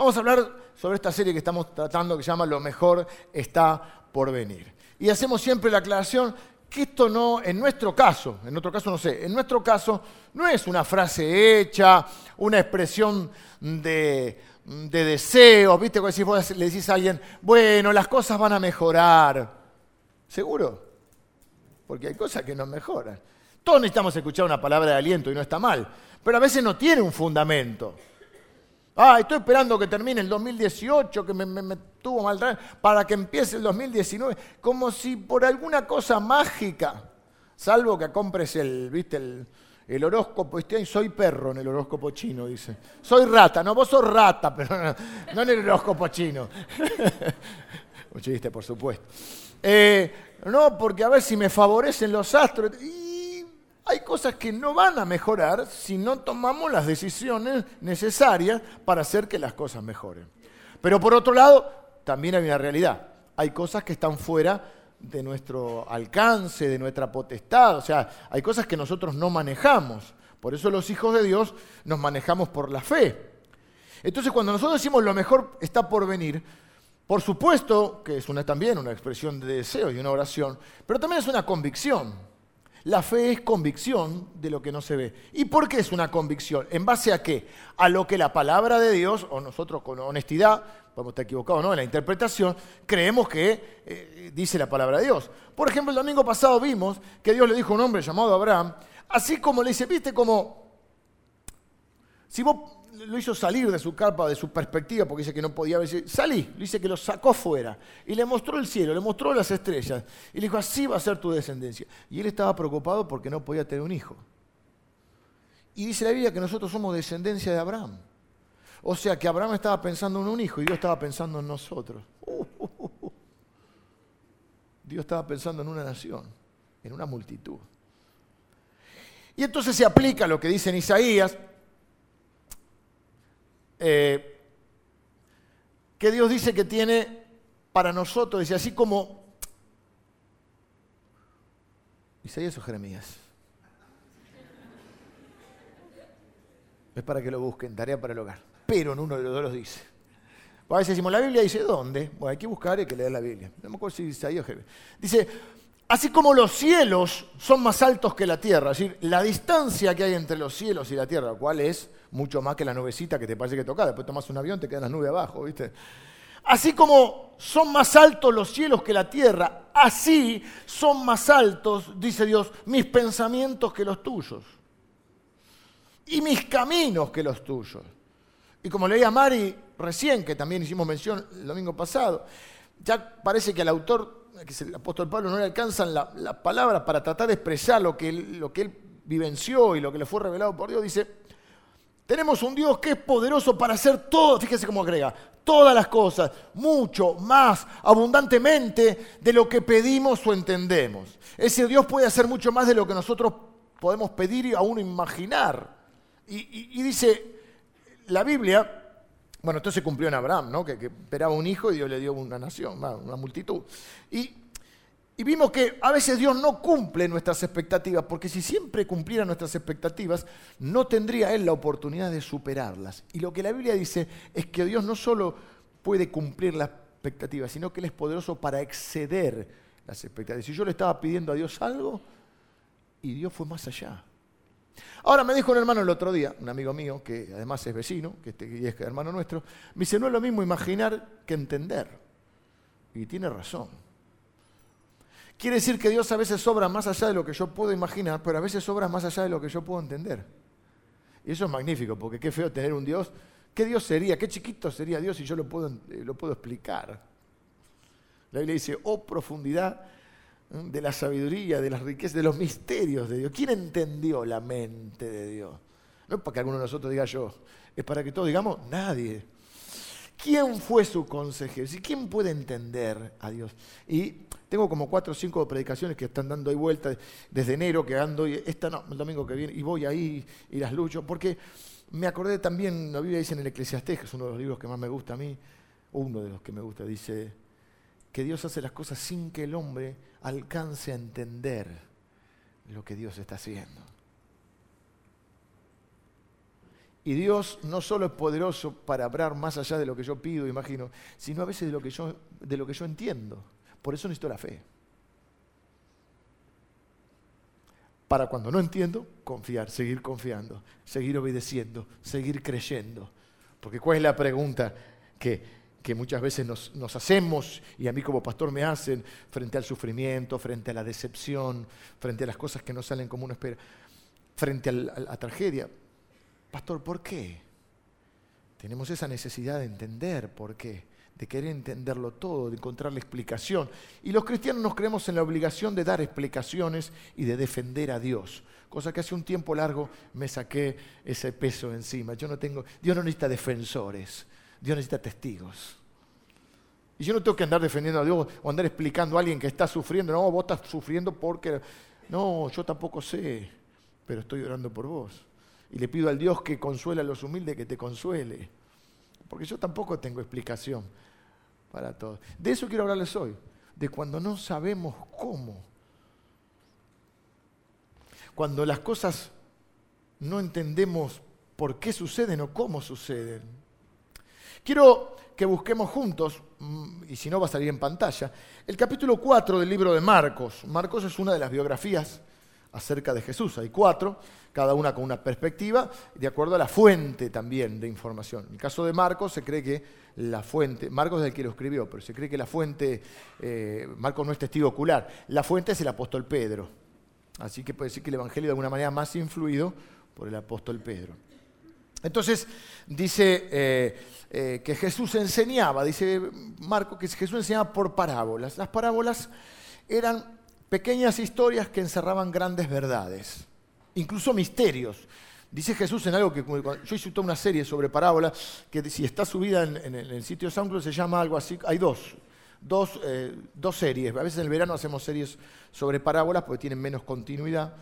Vamos a hablar sobre esta serie que estamos tratando que se llama Lo mejor está por venir. Y hacemos siempre la aclaración que esto no, en nuestro caso, en otro caso no sé, en nuestro caso no es una frase hecha, una expresión de, de deseo, ¿viste? Cuando vos le decís a alguien, bueno, las cosas van a mejorar. ¿Seguro? Porque hay cosas que no mejoran. Todos necesitamos escuchar una palabra de aliento y no está mal, pero a veces no tiene un fundamento. Ah, estoy esperando que termine el 2018, que me, tuvo mal para que empiece el 2019, como si por alguna cosa mágica, salvo que compres el, viste, el, horóscopo, soy perro en el horóscopo chino, dice. Soy rata, no, vos sos rata, pero no, en el horóscopo chino. Un chiste, por supuesto. Eh, no, porque a ver si me favorecen los astros hay cosas que no van a mejorar si no tomamos las decisiones necesarias para hacer que las cosas mejoren. Pero por otro lado, también hay una realidad. Hay cosas que están fuera de nuestro alcance, de nuestra potestad. O sea, hay cosas que nosotros no manejamos. Por eso los hijos de Dios nos manejamos por la fe. Entonces, cuando nosotros decimos lo mejor está por venir, por supuesto que es una, también una expresión de deseo y una oración, pero también es una convicción. La fe es convicción de lo que no se ve. ¿Y por qué es una convicción? ¿En base a qué? A lo que la palabra de Dios, o nosotros con honestidad, podemos estar equivocados ¿no? en la interpretación, creemos que eh, dice la palabra de Dios. Por ejemplo, el domingo pasado vimos que Dios le dijo a un hombre llamado Abraham, así como le dice, viste como, si vos lo hizo salir de su carpa, de su perspectiva, porque dice que no podía ver. Salí, dice que lo sacó fuera. Y le mostró el cielo, le mostró las estrellas. Y le dijo, así va a ser tu descendencia. Y él estaba preocupado porque no podía tener un hijo. Y dice la Biblia que nosotros somos descendencia de Abraham. O sea que Abraham estaba pensando en un hijo y Dios estaba pensando en nosotros. Dios estaba pensando en una nación, en una multitud. Y entonces se aplica lo que dice en Isaías, eh, que Dios dice que tiene para nosotros, dice así como Isaías o Jeremías. Es para que lo busquen, tarea para el hogar. Pero en uno de los dos los dice. A veces decimos, la Biblia dice, ¿dónde? Bueno, hay que buscar y que leer la Biblia. No me acuerdo si Isaías o Jeremías. Dice, Así como los cielos son más altos que la tierra, es decir, la distancia que hay entre los cielos y la tierra, cual es mucho más que la nubecita que te parece que toca, después tomas un avión, te quedan las nubes abajo, ¿viste? Así como son más altos los cielos que la tierra, así son más altos, dice Dios, mis pensamientos que los tuyos. Y mis caminos que los tuyos. Y como leía Mari recién, que también hicimos mención el domingo pasado, ya parece que el autor que el apóstol Pablo no le alcanzan las la palabras para tratar de expresar lo que, él, lo que él vivenció y lo que le fue revelado por Dios, dice, tenemos un Dios que es poderoso para hacer todo, fíjese cómo agrega, todas las cosas, mucho más abundantemente de lo que pedimos o entendemos. Ese Dios puede hacer mucho más de lo que nosotros podemos pedir y aún imaginar. Y, dice la Biblia, bueno, esto se cumplió en Abraham, ¿no? que, esperaba un hijo y Dios le dio una nación, una multitud. Y, vimos que a veces Dios no cumple nuestras expectativas, porque si siempre cumpliera nuestras expectativas, no tendría Él la oportunidad de superarlas. Y lo que la Biblia dice es que Dios no solo puede cumplir las expectativas, sino que Él es poderoso para exceder las expectativas. Si yo le estaba pidiendo a Dios algo, y Dios fue más allá. Ahora me dijo un hermano el otro día, un amigo mío, que además es vecino, que este, es hermano nuestro, me dice, no es lo mismo imaginar que entender. Y tiene razón. Quiere decir que Dios a veces sobra más allá de lo que yo puedo imaginar, pero a veces sobra más allá de lo que yo puedo entender. Y eso es magnífico, porque qué feo tener un Dios. ¿Qué Dios sería? ¿Qué chiquito sería Dios si yo lo puedo, eh, lo puedo explicar? La Biblia dice, oh profundidad de la sabiduría, de las riquezas, de los misterios de Dios. ¿Quién entendió la mente de Dios? No es para que alguno de nosotros diga yo, es para que todos digamos nadie. ¿Quién fue su consejero? ¿Quién puede entender a Dios? Y tengo como cuatro o cinco predicaciones que están dando ahí vuelta desde enero, que ando, y esta no, el domingo que viene, y voy ahí y las lucho, porque me acordé también, la Biblia dice en el Eclesiastés, que es uno de los libros que más me gusta a mí, uno de los que me gusta, dice que Dios hace las cosas sin que el hombre alcance a entender lo que Dios está haciendo. Y Dios no solo es poderoso para hablar más allá de lo que yo pido, imagino, sino a veces de lo que yo, de lo que yo entiendo. Por eso necesito la fe. Para cuando no entiendo, confiar, seguir confiando, seguir obedeciendo, seguir creyendo. Porque ¿cuál es la pregunta que, que muchas veces nos, hacemos y a mí como pastor me hacen frente al sufrimiento, frente a la decepción, frente a las cosas que no salen como uno espera, frente a la tragedia? Pastor, ¿por qué? Tenemos esa necesidad de entender por qué, de querer entenderlo todo, de encontrar la explicación. Y los cristianos nos creemos en la obligación de dar explicaciones y de defender a Dios, cosa que hace un tiempo largo me saqué ese peso encima. Yo no tengo, Dios no necesita defensores, Dios necesita testigos. Y yo no tengo que andar defendiendo a Dios o andar explicando a alguien que está sufriendo. No, vos estás sufriendo porque... No, yo tampoco sé, pero estoy orando por vos. Y le pido al Dios que consuela a los humildes que te consuele. Porque yo tampoco tengo explicación para todo. De eso quiero hablarles hoy. De cuando no sabemos cómo. Cuando las cosas no entendemos por qué suceden o cómo suceden. Quiero que busquemos juntos, mm, y si no va a salir en pantalla, el capítulo 4 del libro de Marcos. Marcos es una de las biografías acerca de Jesús. Hay cuatro, cada una con una perspectiva, de acuerdo a la fuente también de información. En el caso de Marcos se cree que la fuente, Marcos es el que lo escribió, pero se cree que la fuente, eh, Marcos no es testigo ocular, la fuente es el apóstol Pedro. Así que puede decir que el Evangelio de alguna manera más influido por el apóstol Pedro. Entonces dice eh, eh, que Jesús enseñaba, dice Marcos que Jesús enseñaba por parábolas. Las parábolas eran pequeñas historias que encerraban grandes verdades, incluso misterios. Dice Jesús en algo que yo hice toda una serie sobre parábolas, que si está subida en, el sitio SoundCloud se llama algo así, hay dos, dos, eh, dos, series. A veces en el verano hacemos series sobre parábolas porque tienen menos continuidad,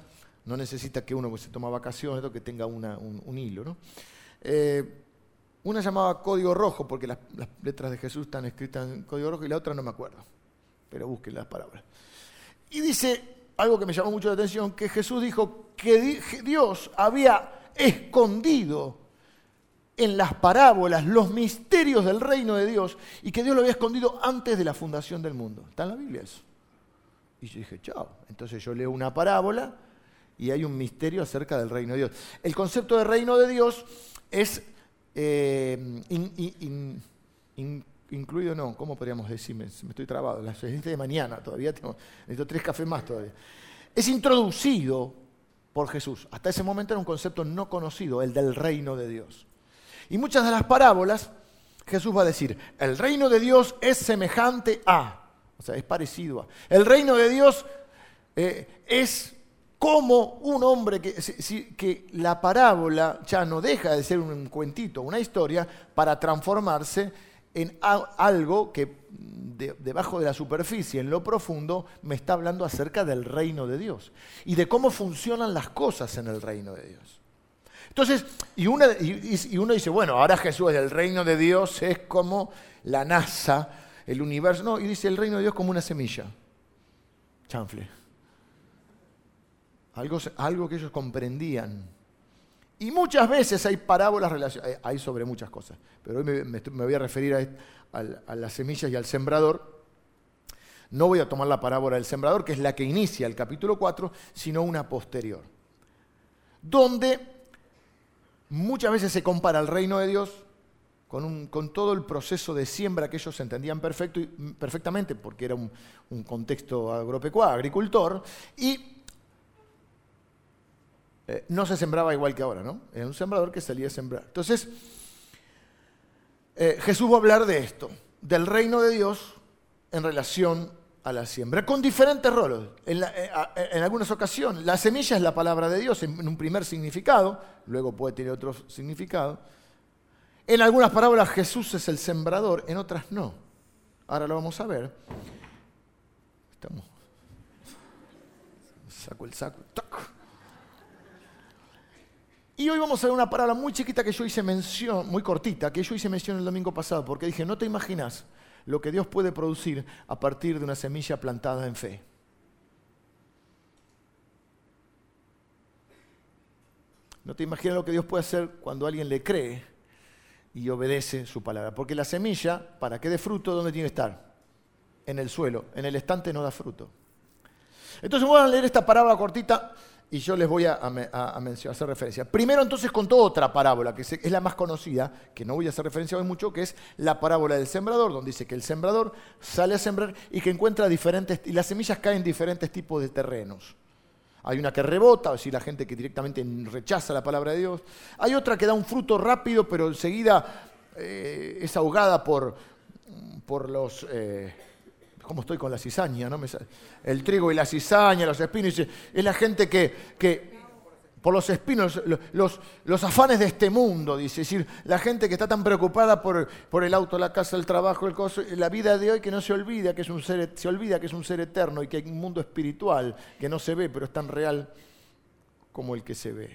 no necesita que uno se toma vacaciones o que tenga un, hilo. ¿no? Eh, una llamaba Código Rojo porque las, las letras de Jesús están escritas en código rojo y la otra no me acuerdo, pero busquen las palabras. Y dice algo que me llamó mucho la atención, que Jesús dijo que Dios había escondido en las parábolas los misterios del reino de Dios y que Dios lo había escondido antes de la fundación del mundo. Está en la Biblia eso. Y yo dije, chao. Entonces yo leo una parábola y hay un misterio acerca del reino de Dios. El concepto de reino de Dios es eh, incluido no, ¿cómo podríamos decir? Me, estoy trabado, las seis de mañana todavía tengo, necesito tres cafés más todavía. Es introducido por Jesús. Hasta ese momento era un concepto no conocido, el del reino de Dios. Y muchas de las parábolas, Jesús va a decir, el reino de Dios es semejante a, o sea, es parecido a. El reino de Dios eh, es como un hombre que, la parábola ya no deja de ser un cuentito, una historia, para transformarse en algo que debajo de la superficie, en lo profundo, me está hablando acerca del reino de Dios y de cómo funcionan las cosas en el reino de Dios. Entonces, y, y uno dice, bueno, ahora Jesús, el reino de Dios es como la NASA, el universo. No, y dice el reino de Dios como una semilla. Chanfle. Algo, algo que ellos comprendían. Y muchas veces hay parábolas relacionadas, eh, hay sobre muchas cosas, pero hoy me, voy a referir a, las semillas y al sembrador. No voy a tomar la parábola del sembrador, que es la que inicia el capítulo 4, sino una posterior, donde muchas veces se compara el reino de Dios con, con, todo el proceso de siembra que ellos entendían perfecto, perfectamente, porque era un, un contexto agropecuario, agricultor, y eh, no se sembraba igual que ahora, ¿no? Era un sembrador que salía a sembrar. Entonces, eh, Jesús va a hablar de esto, del reino de Dios en relación a la siembra, con diferentes roles. En, eh, algunas ocasiones, la semilla es la palabra de Dios en un primer significado, luego puede tener otro significado. En algunas parábolas Jesús es el sembrador, en otras no. Ahora lo vamos a ver. Estamos. Saco el saco. Y hoy vamos a ver una palabra muy chiquita que yo hice mención, muy cortita, que yo hice mención el domingo pasado, porque dije, no te imaginas lo que Dios puede producir a partir de una semilla plantada en fe. No te imaginas lo que Dios puede hacer cuando alguien le cree y obedece su palabra. Porque la semilla, para que dé fruto, ¿dónde tiene que estar? En el suelo. En el estante no da fruto. Entonces voy a leer esta parábola cortita y yo les voy a, hacer referencia. Primero entonces contó otra parábola, que es la más conocida, que no voy a hacer referencia hoy mucho, que es la parábola del sembrador, donde dice que el sembrador sale a sembrar y que encuentra diferentes, y las semillas caen en diferentes tipos de terrenos. Hay una que rebota, es decir, la gente que directamente rechaza la palabra de Dios. Hay otra que da un fruto rápido, pero enseguida eh, es ahogada por, por los... Eh, ¿Cómo estoy con la cizaña? No? El trigo y la cizaña, los espinos. Es la gente que, que por los espinos, los, los, afanes de este mundo, dice. Es decir, la gente que está tan preocupada por, por el auto, la casa, el trabajo, el coso, la vida de hoy que no se olvida que es un ser, se olvida que es un ser eterno y que hay un mundo espiritual que no se ve, pero es tan real como el que se ve.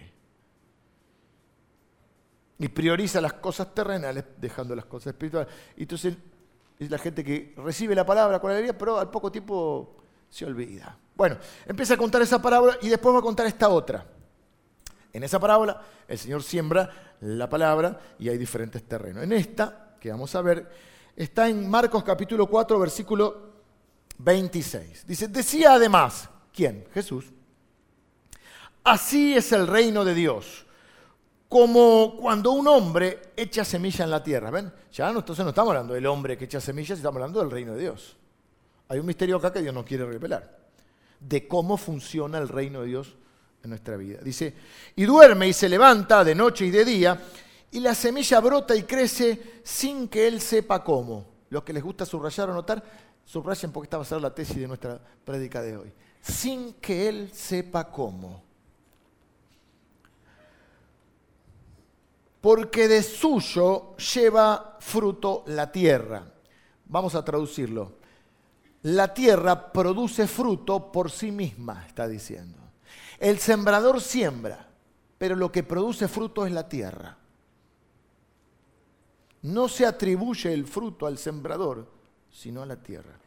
Y prioriza las cosas terrenales dejando las cosas espirituales. Entonces es la gente que recibe la palabra con alegría, pero al poco tiempo se olvida. Bueno, empieza a contar esa parábola y después va a contar esta otra. En esa parábola el Señor siembra la palabra y hay diferentes terrenos. En esta, que vamos a ver, está en Marcos capítulo 4, versículo 26. Dice, decía además, ¿quién? Jesús. Así es el reino de Dios como cuando un hombre echa semilla en la tierra. ¿Ven? Ya no, entonces no estamos hablando del hombre que echa semillas, estamos hablando del reino de Dios. Hay un misterio acá que Dios no quiere revelar, de cómo funciona el reino de Dios en nuestra vida. Dice, y duerme y se levanta de noche y de día, y la semilla brota y crece sin que él sepa cómo. Los que les gusta subrayar o notar, subrayen porque esta va a ser la tesis de nuestra prédica de hoy. Sin que él sepa cómo. Porque de suyo lleva fruto la tierra. Vamos a traducirlo. La tierra produce fruto por sí misma, está diciendo. El sembrador siembra, pero lo que produce fruto es la tierra. No se atribuye el fruto al sembrador, sino a la tierra.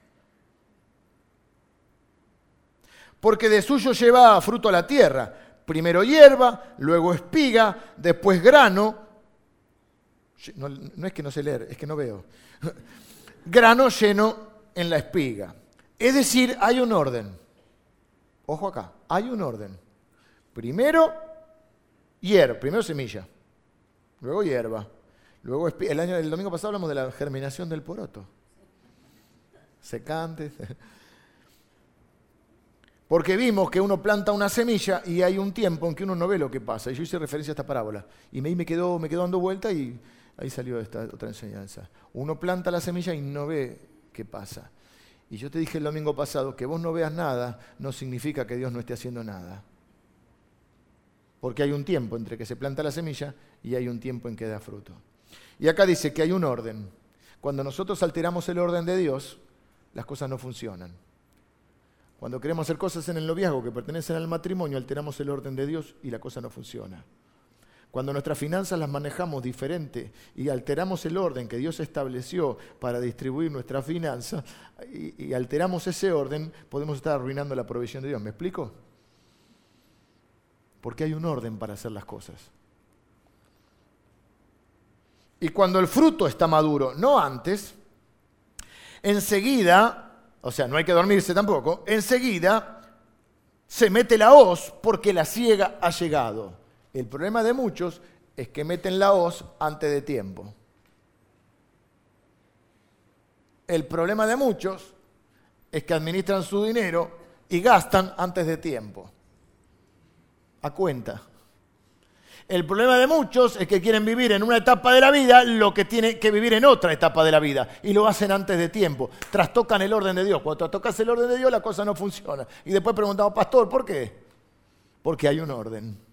Porque de suyo lleva fruto a la tierra. Primero hierba, luego espiga, después grano, no, es que no sé leer, es que no veo. Grano lleno en la espiga. Es decir, hay un orden. Ojo acá, hay un orden. Primero hierba, primero semilla, luego hierba, luego. El, año, el domingo pasado hablamos de la germinación del poroto. Secante. Porque vimos que uno planta una semilla y hay un tiempo en que uno no ve lo que pasa. Y yo hice referencia a esta parábola. Y me, me, quedó, me quedó dando vuelta y Ahí salió esta otra enseñanza. Uno planta la semilla y no ve qué pasa. Y yo te dije el domingo pasado que vos no veas nada no significa que Dios no esté haciendo nada. Porque hay un tiempo entre que se planta la semilla y hay un tiempo en que da fruto. Y acá dice que hay un orden. Cuando nosotros alteramos el orden de Dios, las cosas no funcionan. Cuando queremos hacer cosas en el noviazgo que pertenecen al matrimonio, alteramos el orden de Dios y la cosa no funciona. Cuando nuestras finanzas las manejamos diferente y alteramos el orden que Dios estableció para distribuir nuestras finanzas y, alteramos ese orden, podemos estar arruinando la provisión de Dios. ¿Me explico? Porque hay un orden para hacer las cosas. Y cuando el fruto está maduro, no antes, enseguida, o sea, no hay que dormirse tampoco, enseguida se mete la hoz porque la ciega ha llegado. El problema de muchos es que meten la hoz antes de tiempo. El problema de muchos es que administran su dinero y gastan antes de tiempo. A cuenta. El problema de muchos es que quieren vivir en una etapa de la vida lo que tiene que vivir en otra etapa de la vida y lo hacen antes de tiempo. Trastocan el orden de Dios. Cuando trastocas el orden de Dios la cosa no funciona. Y después preguntamos, pastor, ¿por qué? Porque hay un orden.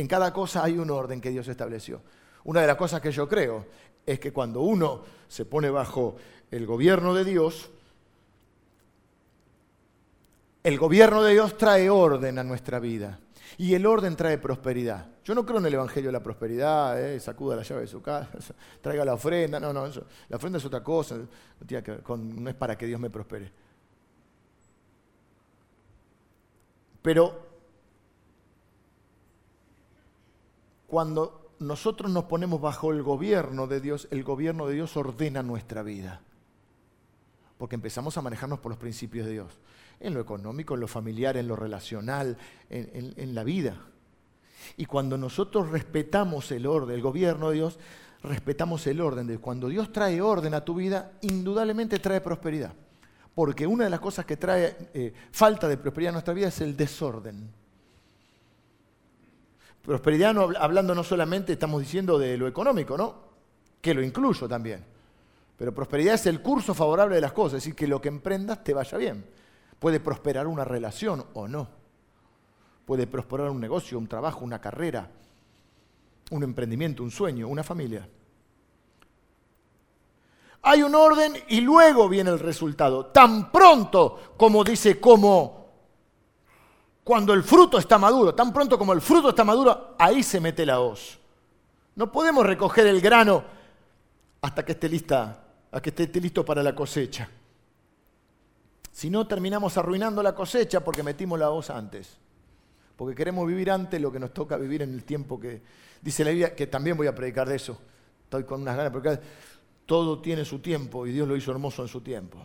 En cada cosa hay un orden que Dios estableció. Una de las cosas que yo creo es que cuando uno se pone bajo el gobierno de Dios, el gobierno de Dios trae orden a nuestra vida. Y el orden trae prosperidad. Yo no creo en el Evangelio de la prosperidad, eh, sacuda la llave de su casa, traiga la ofrenda. No, no, la ofrenda es otra cosa. no es para que Dios me prospere. Pero cuando nosotros nos ponemos bajo el gobierno de Dios, el gobierno de Dios ordena nuestra vida. Porque empezamos a manejarnos por los principios de Dios. En lo económico, en lo familiar, en lo relacional, en, la vida. Y cuando nosotros respetamos el orden, el gobierno de Dios, respetamos el orden. De cuando Dios trae orden a tu vida, indudablemente trae prosperidad. Porque una de las cosas que trae eh, falta de prosperidad en nuestra vida es el desorden. Prosperidad hablando no solamente estamos diciendo de lo económico, ¿no? Que lo incluyo también. Pero prosperidad es el curso favorable de las cosas, es decir, que lo que emprendas te vaya bien. Puede prosperar una relación o no. Puede prosperar un negocio, un trabajo, una carrera, un emprendimiento, un sueño, una familia. Hay un orden y luego viene el resultado. Tan pronto como dice, como cuando el fruto está maduro, tan pronto como el fruto está maduro, ahí se mete la hoz. No podemos recoger el grano hasta que esté lista, hasta que esté listo para la cosecha. Si no, terminamos arruinando la cosecha porque metimos la hoz antes. Porque queremos vivir antes lo que nos toca vivir en el tiempo que, dice la Biblia, que también voy a predicar de eso. Estoy con unas ganas, porque todo tiene su tiempo y Dios lo hizo hermoso en su tiempo.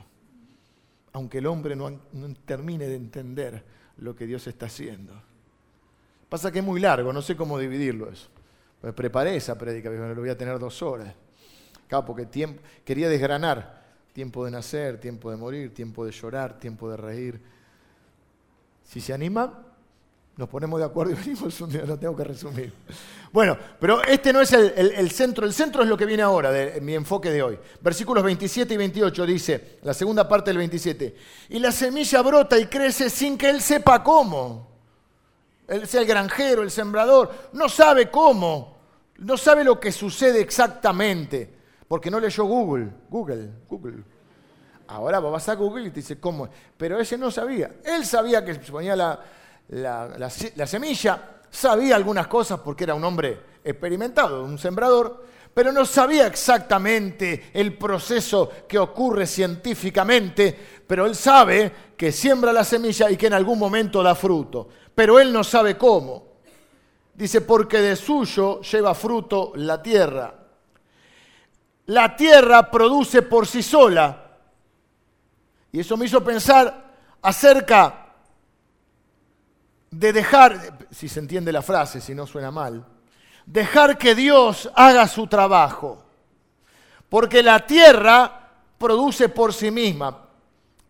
Aunque el hombre no, termine de entender lo que Dios está haciendo. Pasa que es muy largo, no sé cómo dividirlo eso. Pues preparé esa prédica, lo voy a tener dos horas. Claro, porque tiempo, quería desgranar tiempo de nacer, tiempo de morir, tiempo de llorar, tiempo de reír. Si se anima, nos ponemos de acuerdo y venimos lo tengo que resumir. Bueno, pero este no es el, centro, el centro es lo que viene ahora de mi enfoque de hoy. Versículos 27 y 28 dice, la segunda parte del 27, y la semilla brota y crece sin que él sepa cómo. Él sea el granjero, el sembrador, no sabe cómo, no sabe lo que sucede exactamente, porque no leyó Google, Google, Google. Ahora vas a Google y te dice cómo, pero ese no sabía. Él sabía que se ponía la, la, semilla, sabía algunas cosas porque era un hombre experimentado, un sembrador, pero no sabía exactamente el proceso que ocurre científicamente, pero él sabe que siembra la semilla y que en algún momento da fruto, pero él no sabe cómo. Dice, porque de suyo lleva fruto la tierra. La tierra produce por sí sola. Y eso me hizo pensar acerca de dejar, si se entiende la frase, si no suena mal, dejar que Dios haga su trabajo. Porque la tierra produce por sí misma,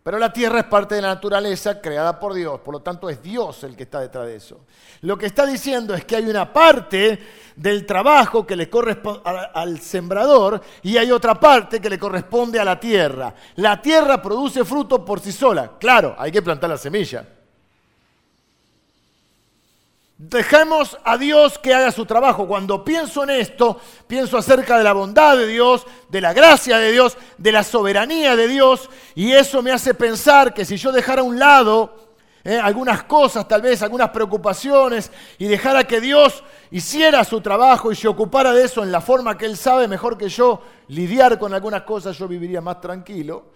pero la tierra es parte de la naturaleza creada por Dios, por lo tanto es Dios el que está detrás de eso. Lo que está diciendo es que hay una parte del trabajo que le corresponde al sembrador y hay otra parte que le corresponde a la tierra. La tierra produce fruto por sí sola. Claro, hay que plantar la semilla. Dejemos a Dios que haga su trabajo. Cuando pienso en esto, pienso acerca de la bondad de Dios, de la gracia de Dios, de la soberanía de Dios, y eso me hace pensar que si yo dejara a un lado eh, algunas cosas, tal vez algunas preocupaciones, y dejara que Dios hiciera su trabajo y se ocupara de eso en la forma que Él sabe mejor que yo, lidiar con algunas cosas, yo viviría más tranquilo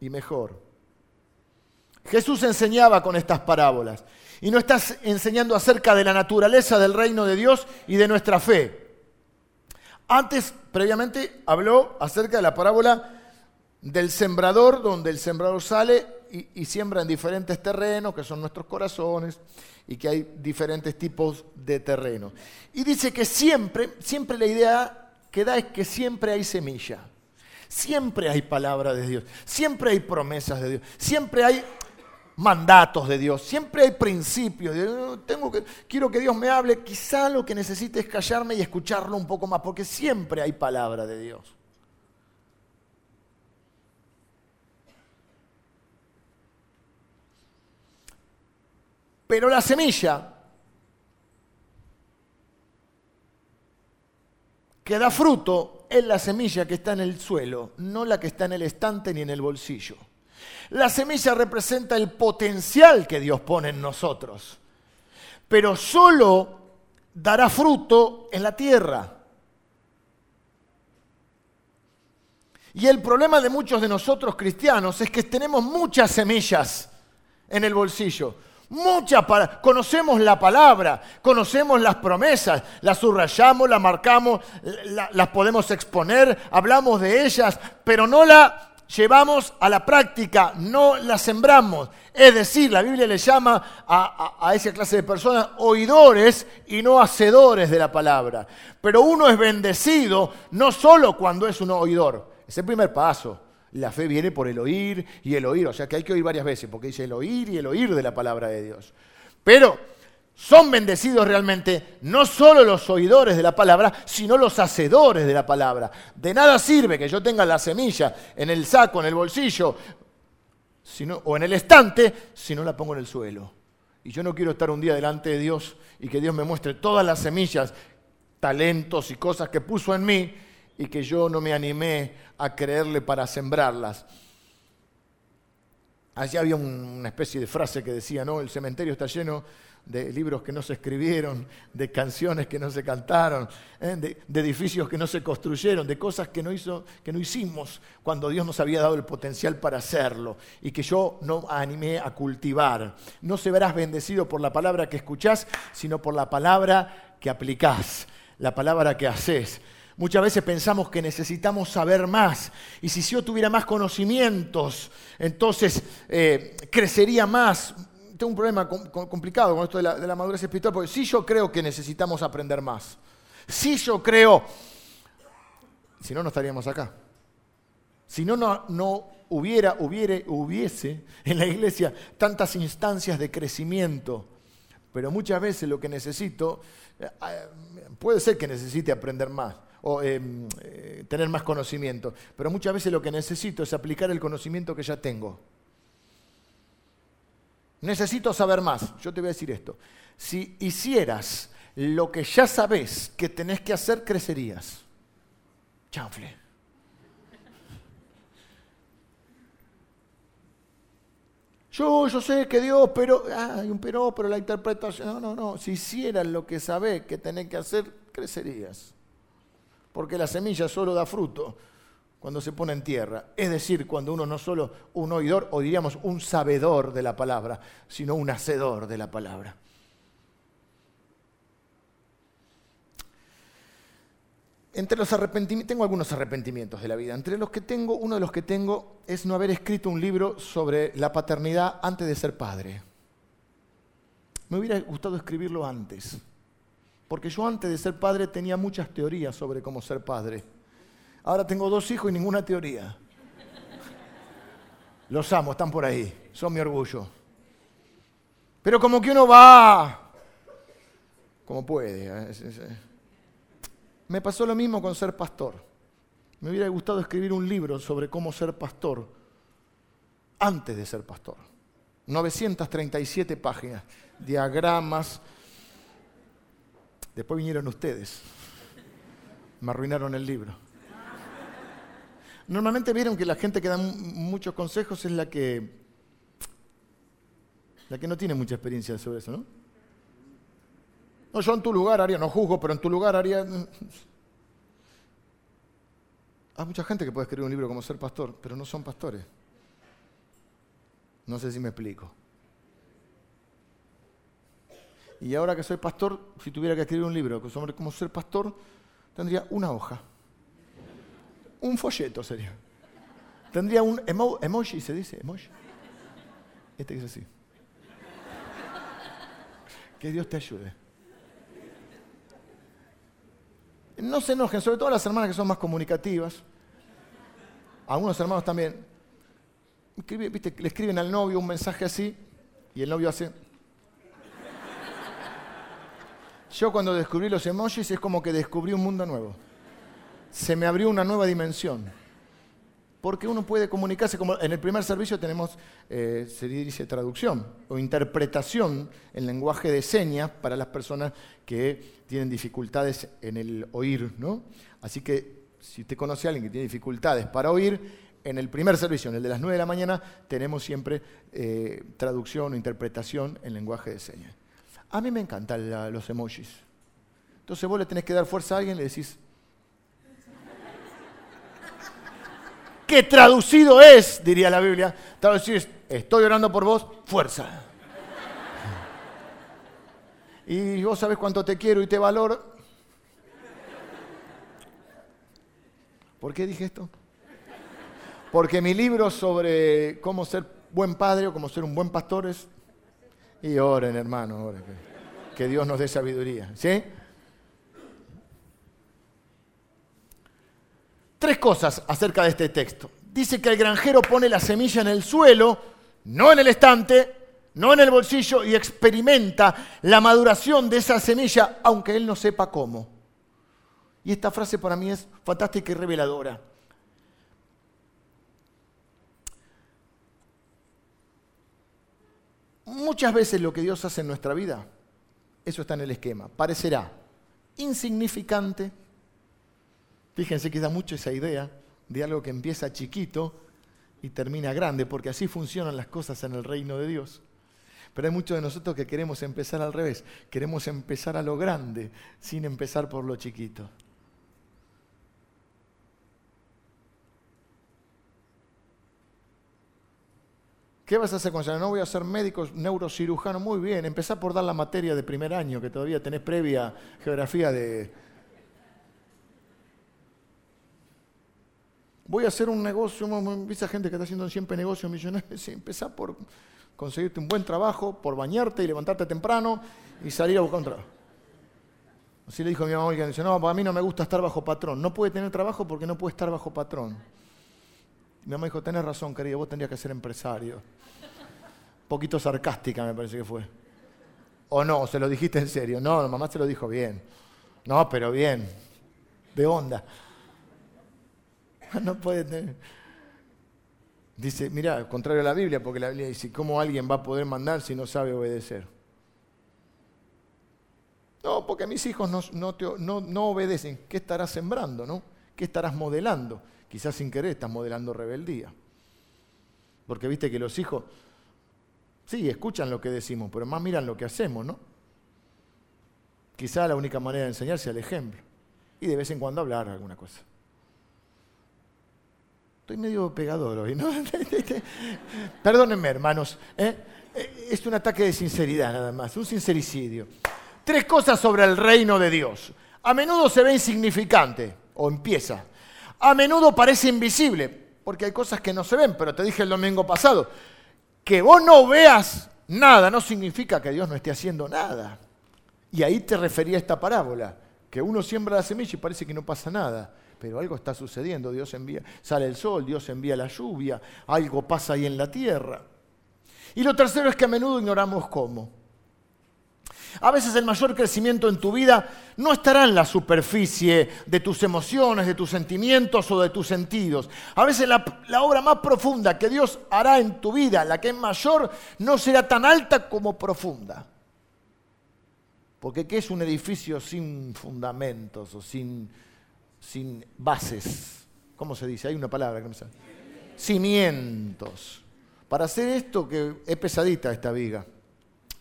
y mejor. Jesús enseñaba con estas parábolas y no estás enseñando acerca de la naturaleza del reino de Dios y de nuestra fe. Antes, previamente, habló acerca de la parábola del sembrador, donde el sembrador sale y, siembra en diferentes terrenos, que son nuestros corazones, y que hay diferentes tipos de terrenos. Y dice que siempre, siempre la idea que da es que siempre hay semilla. Siempre hay palabra de Dios, siempre hay promesas de Dios, siempre hay mandatos de Dios, siempre hay principios. Tengo que, quiero que Dios me hable, quizá lo que necesite es callarme y escucharlo un poco más, porque siempre hay palabra de Dios. Pero la semilla que da fruto es la semilla que está en el suelo, no la que está en el estante ni en el bolsillo. La semilla representa el potencial que Dios pone en nosotros, pero solo dará fruto en la tierra. Y el problema de muchos de nosotros cristianos es que tenemos muchas semillas en el bolsillo, Muchas para conocemos la palabra, conocemos las promesas, las subrayamos, las marcamos, las podemos exponer, hablamos de ellas, pero no la llevamos a la práctica, no la sembramos. Es decir, la Biblia le llama a, a, esa clase de personas oidores y no hacedores de la palabra. Pero uno es bendecido no solo cuando es un oidor, es el primer paso. La fe viene por el oír y el oír, o sea que hay que oír varias veces, porque dice el oír y el oír de la palabra de Dios. Pero son bendecidos realmente no solo los oidores de la palabra, sino los hacedores de la palabra. De nada sirve que yo tenga la semilla en el saco, en el bolsillo, o en el estante, si no la pongo en el suelo. Y yo no quiero estar un día delante de Dios y que Dios me muestre todas las semillas, talentos y cosas que puso en mí y que yo no me animé a creerle para sembrarlas. Allí había una especie de frase que decía, ¿no? El cementerio está lleno de libros que no se escribieron, de canciones que no se cantaron, ¿eh? de, edificios que no se construyeron, de cosas que no, hizo, que no hicimos cuando Dios nos había dado el potencial para hacerlo y que yo no animé a cultivar. No se verás bendecido por la palabra que escuchás, sino por la palabra que aplicás, la palabra que haces. Muchas veces pensamos que necesitamos saber más y si yo tuviera más conocimientos, entonces eh, crecería más tengo un problema complicado con esto de la, madurez espiritual, porque si yo creo que necesitamos aprender más, si yo creo, si no, no estaríamos acá. Si no, no, hubiera, hubiere, hubiese en la iglesia tantas instancias de crecimiento. Pero muchas veces lo que necesito, eh, puede ser que necesite aprender más o em, eh, tener más conocimiento, pero muchas veces lo que necesito es aplicar el conocimiento que ya tengo. Necesito saber más. Yo te voy a decir esto. Si hicieras lo que ya sabes que tenés que hacer, crecerías. Chanfle. Yo, yo sé que Dios, pero hay un pero, pero la interpretación. No, no, no. Si hicieras lo que sabés que tenés que hacer, crecerías. Porque la semilla solo da fruto cuando se pone en tierra. Es decir, cuando uno no solo un oidor o diríamos un sabedor de la palabra, sino un hacedor de la palabra. Entre los tengo algunos arrepentimientos de la vida. Entre los que tengo, uno de los que tengo es no haber escrito un libro sobre la paternidad antes de ser padre. Me hubiera gustado escribirlo antes, porque yo antes de ser padre tenía muchas teorías sobre cómo ser padre Ahora tengo dos hijos y ninguna teoría. Los amo, están por ahí, son mi orgullo. Pero como que uno va, como puede. ¿eh? Me pasó lo mismo con ser pastor. Me hubiera gustado escribir un libro sobre cómo ser pastor antes de ser pastor. 937 páginas, diagramas. Después vinieron ustedes. Me arruinaron el libro. Normalmente vieron que la gente que da muchos consejos es la que, la que no tiene mucha experiencia sobre eso, ¿no? No, yo en tu lugar haría, no juzgo, pero en tu lugar haría... Hay mucha gente que puede escribir un libro como ser pastor, pero no son pastores. No sé si me explico. Y ahora que soy pastor, si tuviera que escribir un libro sobre cómo ser pastor, tendría una hoja un folleto sería. Tendría un emoji, se dice, emoji. Este que es así. Que Dios te ayude. No se enojen, sobre todo las hermanas que son más comunicativas. Algunos hermanos también. le escriben al novio un mensaje así y el novio hace. Yo cuando descubrí los emojis es como que descubrí un mundo nuevo se me abrió una nueva dimensión. Porque uno puede comunicarse, como en el primer servicio tenemos, eh, se traducción o interpretación en lenguaje de señas para las personas que tienen dificultades en el oír, ¿no? Así que si usted conoce a alguien que tiene dificultades para oír, en el primer servicio, en el de las 9 de la mañana, tenemos siempre eh, traducción o interpretación en lenguaje de señas. A mí me encantan los emojis. Entonces vos le tenés que dar fuerza a alguien y le decís, que traducido es, diría la Biblia, traducido es, estoy orando por vos, fuerza. y vos sabés cuánto te quiero y te valoro. ¿Por qué dije esto? Porque mi libro sobre cómo ser buen padre o cómo ser un buen pastor es... Y oren, hermano, oren. Que Dios nos dé sabiduría. ¿Sí? Tres cosas acerca de este texto. Dice que el granjero pone la semilla en el suelo, no en el estante, no en el bolsillo, y experimenta la maduración de esa semilla, aunque él no sepa cómo. Y esta frase para mí es fantástica y reveladora. Muchas veces lo que Dios hace en nuestra vida, eso está en el esquema, parecerá insignificante. Fíjense que da mucho esa idea de algo que empieza chiquito y termina grande, porque así funcionan las cosas en el reino de Dios. Pero hay muchos de nosotros que queremos empezar al revés, queremos empezar a lo grande sin empezar por lo chiquito. ¿Qué vas a hacer con eso? No voy a ser médico neurocirujano. Muy bien, empezá por dar la materia de primer año, que todavía tenés previa geografía de... Voy a hacer un negocio, esa gente que está haciendo siempre negocios millonarios, sí, empezá por conseguirte un buen trabajo, por bañarte y levantarte temprano y salir a buscar un trabajo. Así le dijo a mi mamá, que dice, no, para mí no me gusta estar bajo patrón. No puede tener trabajo porque no puede estar bajo patrón. Mi mamá dijo, tenés razón, querido, vos tendrías que ser empresario. Poquito sarcástica me parece que fue. O no, se lo dijiste en serio. No, mamá se lo dijo bien. No, pero bien. De onda. No puede tener. Dice, mira, contrario a la Biblia, porque la Biblia dice, ¿cómo alguien va a poder mandar si no sabe obedecer? No, porque mis hijos no, no, obedecen. ¿Qué estarás sembrando, no? ¿Qué estarás modelando? Quizás sin querer estás modelando rebeldía. Porque viste que los hijos, sí, escuchan lo que decimos, pero más miran lo que hacemos, ¿no? Quizás la única manera de enseñar sea el ejemplo. Y de vez en cuando hablar alguna cosa. Estoy medio pegador hoy, ¿no? Perdónenme, hermanos. ¿eh? Eh, es un ataque de sinceridad nada más, un sincericidio. Tres cosas sobre el reino de Dios. A menudo se ve insignificante, o empieza a menudo parece invisible, porque hay cosas que no se ven, pero te dije el domingo pasado, que vos no veas nada no significa que Dios no esté haciendo nada. Y ahí te refería esta parábola, que uno siembra la semilla y parece que no pasa nada, pero algo está sucediendo, Dios envía, sale el sol, Dios envía la lluvia, algo pasa ahí en la tierra. Y lo tercero es que a menudo ignoramos cómo. A veces el mayor crecimiento en tu vida no estará en la superficie de tus emociones, de tus sentimientos o de tus sentidos. A veces la, obra más profunda que Dios hará en tu vida, la que es mayor, no será tan alta como profunda. Porque ¿qué es un edificio sin fundamentos o sin, sin bases? ¿Cómo se dice? Hay una palabra que me sale. Cimientos. Para hacer esto, que es pesadita esta viga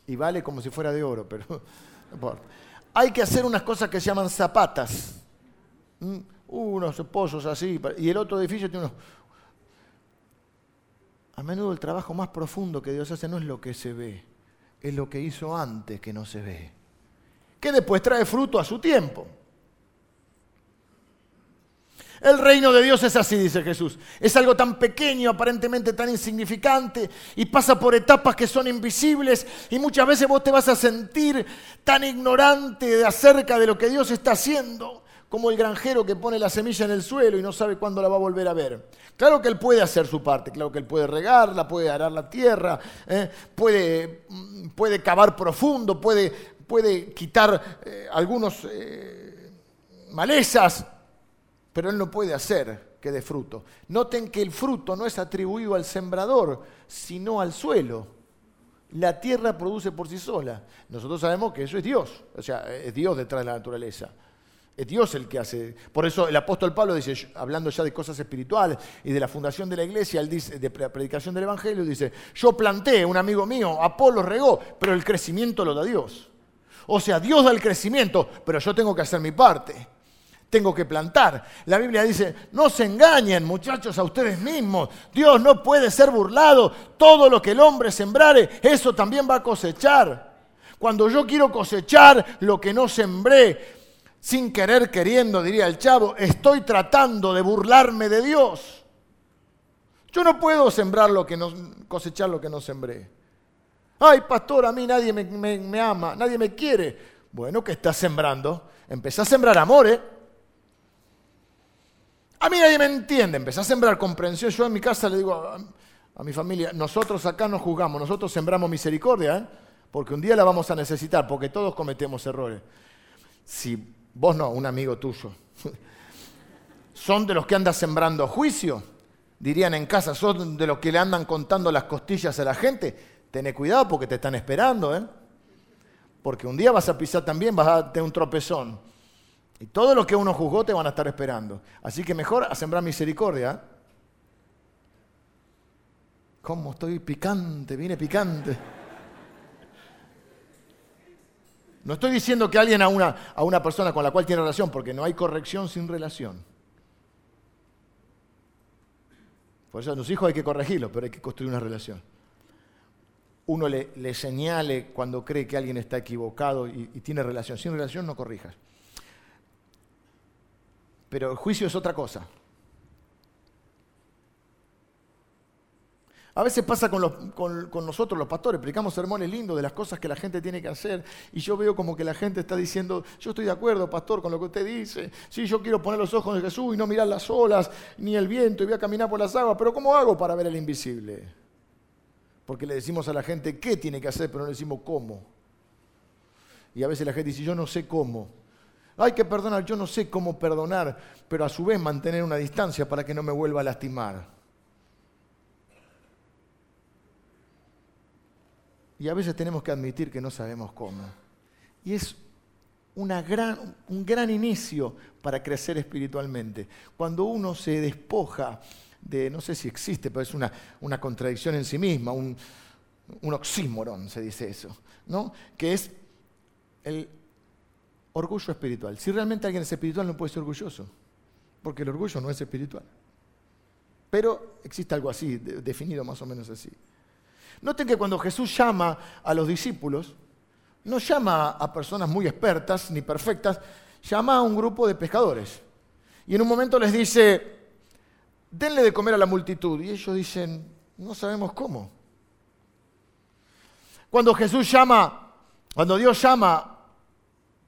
y vale como si fuera de oro, pero no importa. Hay que hacer unas cosas que se llaman zapatas. ¿Mm? Unos pozos así, y el otro edificio tiene unos... A menudo el trabajo más profundo que Dios hace no es lo que se ve, es lo que hizo antes que no se ve. Que después trae fruto a su tiempo. El reino de Dios es así, dice Jesús. Es algo tan pequeño, aparentemente tan insignificante, y pasa por etapas que son invisibles, y muchas veces vos te vas a sentir tan ignorante acerca de lo que Dios está haciendo, como el granjero que pone la semilla en el suelo y no sabe cuándo la va a volver a ver. Claro que Él puede hacer su parte, claro que Él puede regarla, puede arar la tierra, ¿eh? puede, mm, puede cavar profundo, puede, puede quitar eh, algunos eh, malezas, pero él no puede hacer que dé fruto. Noten que el fruto no es atribuido al sembrador, sino al suelo. La tierra produce por sí sola. Nosotros sabemos que eso es Dios, o sea, es Dios detrás de la naturaleza. Es Dios el que hace. Por eso el apóstol Pablo dice, hablando ya de cosas espirituales y de la fundación de la iglesia, él dice, de predicación del evangelio, dice, yo planté, un amigo mío, Apolo regó, pero el crecimiento lo da Dios. O sea, Dios da el crecimiento, pero yo tengo que hacer mi parte tengo que plantar. La Biblia dice, no se engañen muchachos a ustedes mismos. Dios no puede ser burlado. Todo lo que el hombre sembrare, eso también va a cosechar. Cuando yo quiero cosechar lo que no sembré, sin querer queriendo, diría el chavo, estoy tratando de burlarme de Dios. Yo no puedo sembrar lo que no, cosechar lo que no sembré. Ay, pastor, a mí nadie me, ama, nadie me quiere. Bueno, ¿qué estás sembrando? Empecé a sembrar amor, ¿eh? A mí nadie me entiende. Empecé a sembrar comprensión. Yo en mi casa le digo a, mi familia, nosotros acá no juzgamos, nosotros sembramos misericordia, ¿eh? porque un día la vamos a necesitar, porque todos cometemos errores. Si vos no, un amigo tuyo, son de los que andan sembrando juicio, dirían en casa, son de los que le andan contando las costillas a la gente, Tené cuidado porque te están esperando, ¿eh? Porque un día vas a pisar también, vas a tener un tropezón. Y todo lo que uno juzgó te van a estar esperando. Así que mejor a sembrar misericordia. ¿Cómo estoy picante? Viene picante. No estoy diciendo que alguien a una, a una persona con la cual tiene relación, porque no hay corrección sin relación. Por eso a los hijos hay que corregirlos, pero hay que construir una relación uno le, señale cuando cree que alguien está equivocado y, tiene relación. Sin relación no corrijas. Pero el juicio es otra cosa. A veces pasa con, nosotros los pastores, predicamos sermones lindos de las cosas que la gente tiene que hacer y yo veo como que la gente está diciendo, yo estoy de acuerdo, pastor, con lo que usted dice, sí, yo quiero poner los ojos en Jesús y no mirar las olas ni el viento y voy a caminar por las aguas, pero ¿cómo hago para ver el invisible? Porque le decimos a la gente qué tiene que hacer, pero no le decimos cómo. Y a veces la gente dice, yo no sé cómo. Hay que perdonar, yo no sé cómo perdonar, pero a su vez mantener una distancia para que no me vuelva a lastimar. Y a veces tenemos que admitir que no sabemos cómo. Y es gran, un gran inicio para crecer espiritualmente. Cuando uno se despoja de, no sé si existe, pero es una, una contradicción en sí misma, un, un oxímoron, se dice eso, ¿no? que es el orgullo espiritual. Si realmente alguien es espiritual no puede ser orgulloso, porque el orgullo no es espiritual. Pero existe algo así, definido más o menos así. Noten que cuando Jesús llama a los discípulos, no llama a personas muy expertas ni perfectas, llama a un grupo de pescadores. Y en un momento les dice, denle de comer a la multitud. Y ellos dicen, no sabemos cómo. Cuando Jesús llama, cuando Dios llama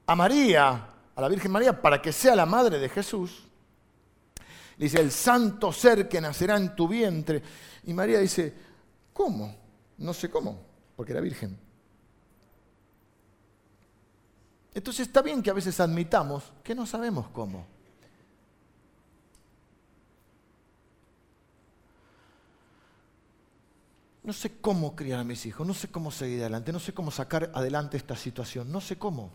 a María, a la Virgen María, para que sea la madre de Jesús, dice, el santo ser que nacerá en tu vientre. Y María dice, ¿cómo? No sé cómo, porque era virgen. Entonces está bien que a veces admitamos que no sabemos cómo. no sé cómo criar a mis hijos, no sé cómo seguir adelante, no sé cómo sacar adelante esta situación, no sé cómo.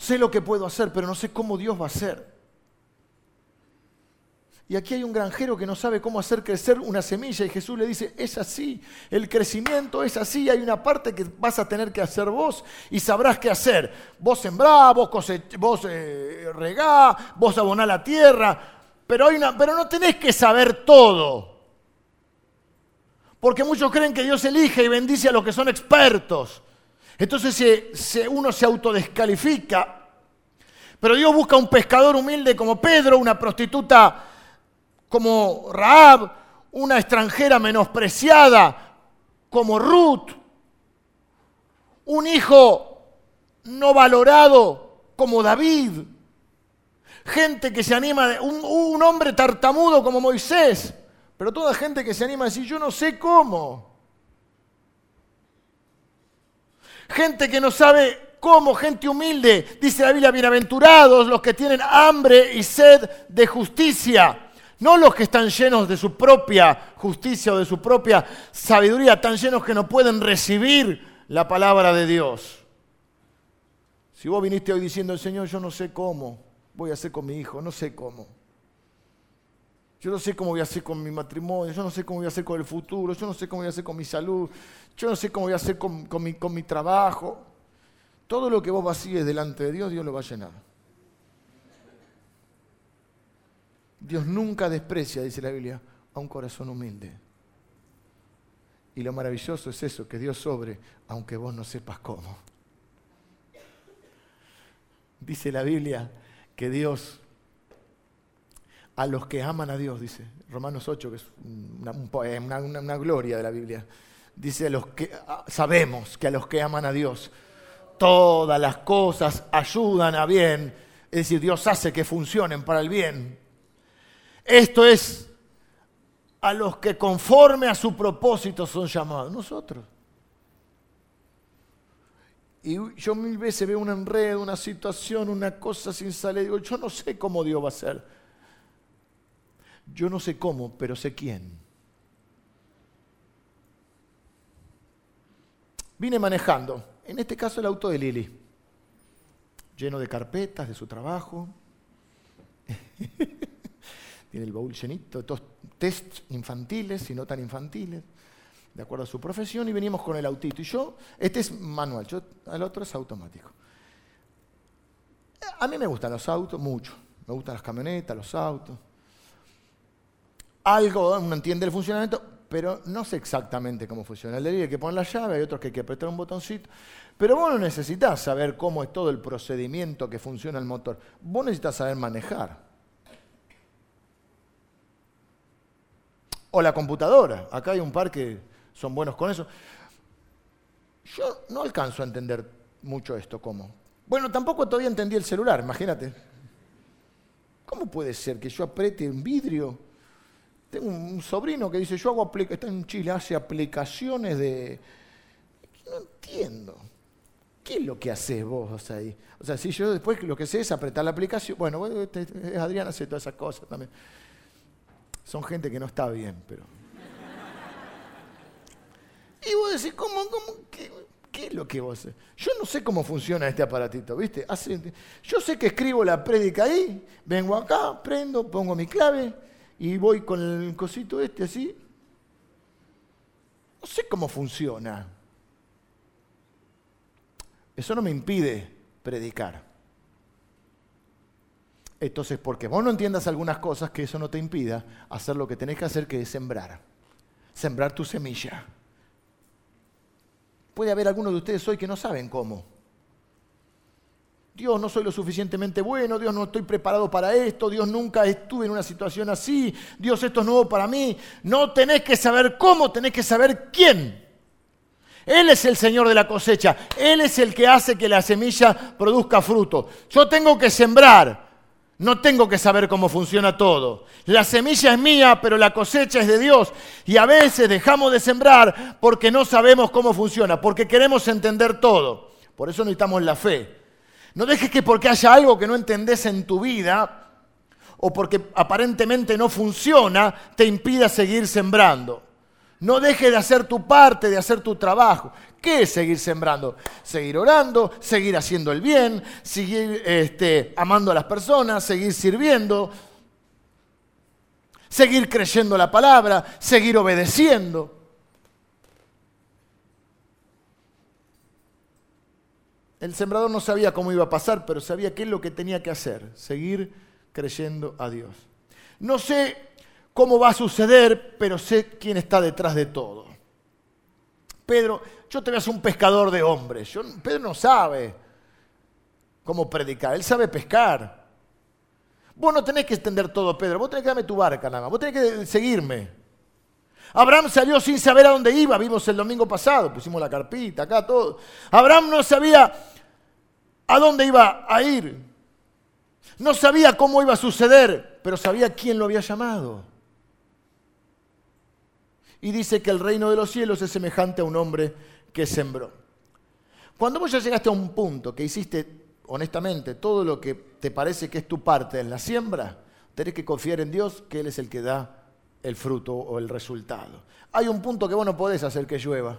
Sé lo que puedo hacer, pero no sé cómo Dios va a hacer. Y aquí hay un granjero que no sabe cómo hacer crecer una semilla y Jesús le dice, es así, el crecimiento es así, hay una parte que vas a tener que hacer vos y sabrás qué hacer. Vos sembrá, vos, vos eh, regá, vos aboná la tierra, pero, hay una, pero no tenés que saber todo. Porque muchos creen que Dios elige y bendice a los que son expertos. Entonces uno se autodescalifica. Pero Dios busca un pescador humilde como Pedro, una prostituta como Raab, una extranjera menospreciada como Ruth, un hijo no valorado como David, gente que se anima, un, un hombre tartamudo como Moisés. Pero toda gente que se anima a decir, yo no sé cómo. Gente que no sabe cómo, gente humilde. Dice la Biblia, bienaventurados los que tienen hambre y sed de justicia. No los que están llenos de su propia justicia o de su propia sabiduría, tan llenos que no pueden recibir la palabra de Dios. Si vos viniste hoy diciendo, Señor, yo no sé cómo voy a hacer con mi hijo, no sé cómo. Yo no sé cómo voy a hacer con mi matrimonio, yo no sé cómo voy a hacer con el futuro, yo no sé cómo voy a hacer con mi salud, yo no sé cómo voy a hacer con, mi, trabajo. Todo lo que vos vacíes delante de Dios, Dios lo va a llenar. Dios nunca desprecia, dice la Biblia, a un corazón humilde. Y lo maravilloso es eso, que Dios sobre, aunque vos no sepas cómo. Dice la Biblia que Dios, a los que aman a Dios, dice Romanos 8, que es una gloria de la Biblia, dice a los que sabemos que a los que aman a Dios, todas las cosas ayudan a bien, es decir, Dios hace que funcionen para el bien. Esto es a los que conforme a su propósito son llamados, nosotros. Y yo mil veces veo un enredo, una situación, una cosa sin salida. Digo, yo no sé cómo Dios va a ser. Yo no sé cómo, pero sé quién. Vine manejando, en este caso el auto de Lili, lleno de carpetas de su trabajo. Tiene el baúl llenito de todos tests infantiles y no tan infantiles de acuerdo a su profesión, y venimos con el autito. Y yo, este es manual, yo, el otro es automático. A mí me gustan los autos mucho, me gustan las camionetas, los autos. Algo, uno entiende el funcionamiento, pero no sé exactamente cómo funciona. El de hay que poner la llave, hay otros que hay que apretar un botoncito. Pero vos no necesitas saber cómo es todo el procedimiento que funciona el motor. Vos necesitas saber manejar. O la computadora. Acá hay un par que son buenos con eso. Yo no alcanzo a entender mucho esto, ¿cómo? Bueno, tampoco todavía entendí el celular, imagínate. ¿Cómo puede ser que yo apriete un vidrio? Tengo un sobrino que dice, yo hago está en Chile, hace aplicaciones de... No entiendo. ¿Qué es lo que haces vos ahí? O sea, si yo después lo que sé es apretar la aplicación, bueno, este, Adrián hace todas esas cosas también. Son gente que no está bien, pero... Y vos decís, ¿cómo, cómo, qué, es lo que vos haces? Yo no sé cómo funciona este aparatito, ¿viste? yo sé que escribo la prédica ahí, vengo acá, prendo, pongo mi clave y voy con el cosito este así. No sé cómo funciona. Eso no me impide predicar. Entonces, porque vos no entiendas algunas cosas, que eso no te impida hacer lo que tenés que hacer, que es sembrar. Sembrar tu semilla. Puede haber algunos de ustedes hoy que no saben cómo. Dios, no soy lo suficientemente bueno, Dios, no estoy preparado para esto, Dios, nunca estuve en una situación así, Dios, esto es nuevo para mí. No tenés que saber cómo, tenés que saber quién. Él es el Señor de la cosecha, Él es el que hace que la semilla produzca fruto. Yo tengo que sembrar, no tengo que saber cómo funciona todo. La semilla es mía, pero la cosecha es de Dios. Y a veces dejamos de sembrar porque no sabemos cómo funciona, porque queremos entender todo. Por eso necesitamos la fe. No dejes que porque haya algo que no entendés en tu vida o porque aparentemente no funciona, te impida seguir sembrando. No dejes de hacer tu parte, de hacer tu trabajo. ¿Qué es seguir sembrando? Seguir orando, seguir haciendo el bien, seguir este, amando a las personas, seguir sirviendo, seguir creyendo la palabra, seguir obedeciendo. El sembrador no sabía cómo iba a pasar, pero sabía qué es lo que tenía que hacer, seguir creyendo a Dios. No sé cómo va a suceder, pero sé quién está detrás de todo. Pedro, yo te veas un pescador de hombres. Pedro no sabe cómo predicar, él sabe pescar. Vos no tenés que extender todo, Pedro, vos tenés que darme tu barca nada más, vos tenés que seguirme. Abraham salió sin saber a dónde iba, vimos el domingo pasado, pusimos la carpita acá, todo. Abraham no sabía a dónde iba a ir, no sabía cómo iba a suceder, pero sabía quién lo había llamado y dice que el reino de los cielos es semejante a un hombre que sembró. Cuando vos ya llegaste a un punto que hiciste honestamente todo lo que te parece que es tu parte en la siembra, tenés que confiar en Dios que Él es el que da el fruto o el resultado. Hay un punto que vos no podés hacer que llueva.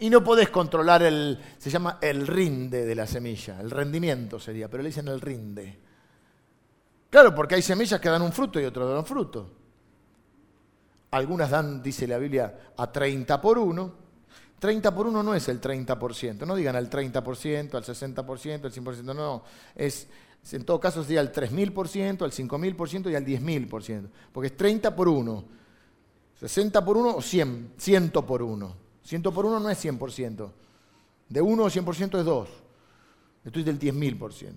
Y no podés controlar el, se llama el rinde de la semilla, el rendimiento sería, pero le dicen el rinde. Claro, porque hay semillas que dan un fruto y otras dan fruto. Algunas dan, dice la Biblia, a 30 por 1. 30 por 1 no es el 30%, no digan al 30%, al 60%, al 100%, no, es, en todo caso sería al 3000%, al 5000% y al 10000%, porque es 30 por 1. 60 por 1 o 100, 100 por 1. 100 por 1 no es 100%. De 1 o 100% es 2. Estoy del 10.000%.